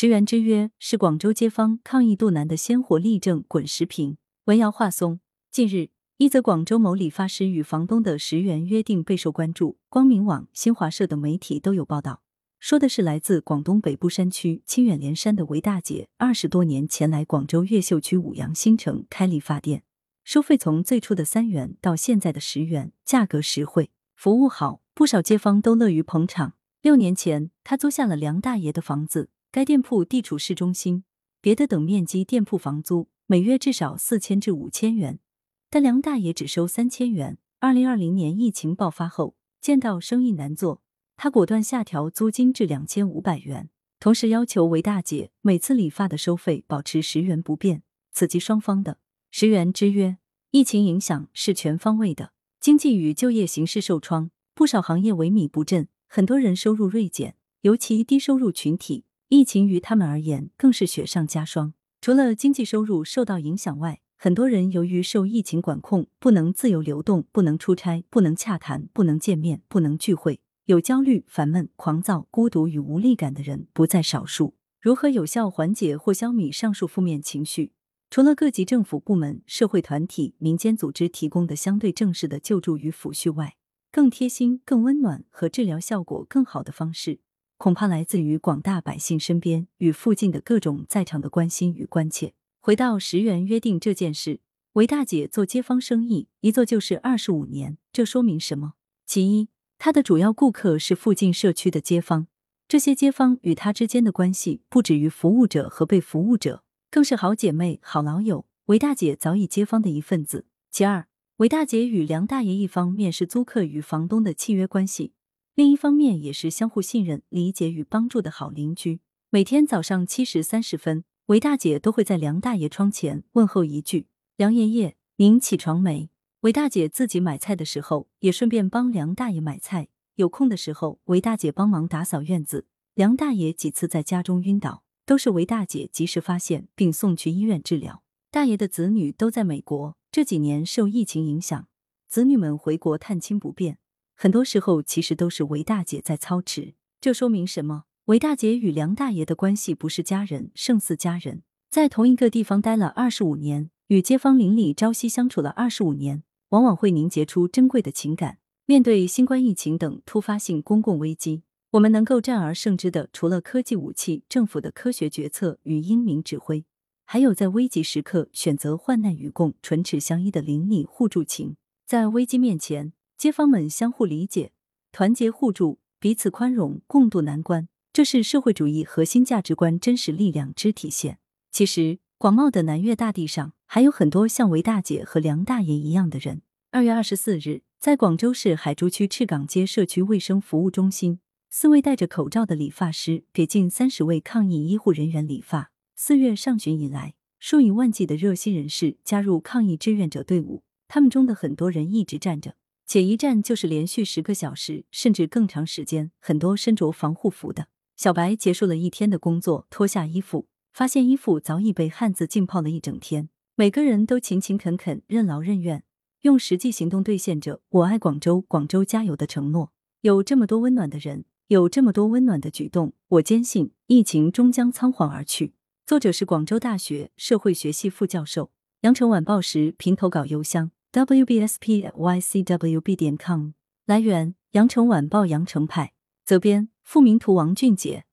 十元之约是广州街坊抗疫度难的鲜活例证。滚石屏文瑶华松。近日，一则广州某理发师与房东的十元约定备受关注，光明网、新华社等媒体都有报道。说的是来自广东北部山区清远连山的韦大姐，二十多年前来广州越秀区五羊新城开理发店，收费从最初的三元到现在的十元，价格实惠，服务好，不少街坊都乐于捧场。六年前，他租下了梁大爷的房子。该店铺地处市中心，别的等面积店铺房租每月至少四千至五千元，但梁大爷只收三千元。二零二零年疫情爆发后，见到生意难做，他果断下调租金至两千五百元，同时要求韦大姐每次理发的收费保持十元不变，此即双方的十元之约。疫情影响是全方位的，经济与就业形势受创，不少行业萎靡不振，很多人收入锐减，尤其低收入群体。疫情于他们而言更是雪上加霜。除了经济收入受到影响外，很多人由于受疫情管控，不能自由流动，不能出差，不能洽谈，不能见面，不能聚会，有焦虑、烦闷、狂躁、孤独与无力感的人不在少数。如何有效缓解或消弭上述负面情绪？除了各级政府部门、社会团体、民间组织提供的相对正式的救助与抚恤外，更贴心、更温暖和治疗效果更好的方式。恐怕来自于广大百姓身边与附近的各种在场的关心与关切。回到十元约定这件事，韦大姐做街坊生意一做就是二十五年，这说明什么？其一，她的主要顾客是附近社区的街坊，这些街坊与她之间的关系不止于服务者和被服务者，更是好姐妹、好老友。韦大姐早已街坊的一份子。其二，韦大姐与梁大爷一方面是租客与房东的契约关系。另一方面，也是相互信任、理解与帮助的好邻居。每天早上七时三十分，韦大姐都会在梁大爷窗前问候一句：“梁爷爷，您起床没？”韦大姐自己买菜的时候，也顺便帮梁大爷买菜。有空的时候，韦大姐帮忙打扫院子。梁大爷几次在家中晕倒，都是韦大姐及时发现并送去医院治疗。大爷的子女都在美国，这几年受疫情影响，子女们回国探亲不便。很多时候，其实都是韦大姐在操持。这说明什么？韦大姐与梁大爷的关系不是家人，胜似家人。在同一个地方待了二十五年，与街坊邻里朝夕相处了二十五年，往往会凝结出珍贵的情感。面对新冠疫情等突发性公共危机，我们能够战而胜之的，除了科技武器、政府的科学决策与英明指挥，还有在危急时刻选择患难与共、唇齿相依的邻里互助情。在危机面前。街坊们相互理解、团结互助、彼此宽容，共度难关，这是社会主义核心价值观真实力量之体现。其实，广袤的南粤大地上还有很多像韦大姐和梁大爷一样的人。二月二十四日，在广州市海珠区赤岗街社区卫生服务中心，四位戴着口罩的理发师给近三十位抗疫医护人员理发。四月上旬以来，数以万计的热心人士加入抗疫志愿者队伍，他们中的很多人一直站着。且一站就是连续十个小时，甚至更长时间。很多身着防护服的小白结束了一天的工作，脱下衣服，发现衣服早已被汗渍浸泡了一整天。每个人都勤勤恳恳、任劳任怨，用实际行动兑现着“我爱广州，广州加油”的承诺。有这么多温暖的人，有这么多温暖的举动，我坚信疫情终将仓皇而去。作者是广州大学社会学系副教授，羊城晚报时评投稿邮箱。Wbspycwb 点 com 来源：羊城晚报羊城派。责编：付明图王俊杰。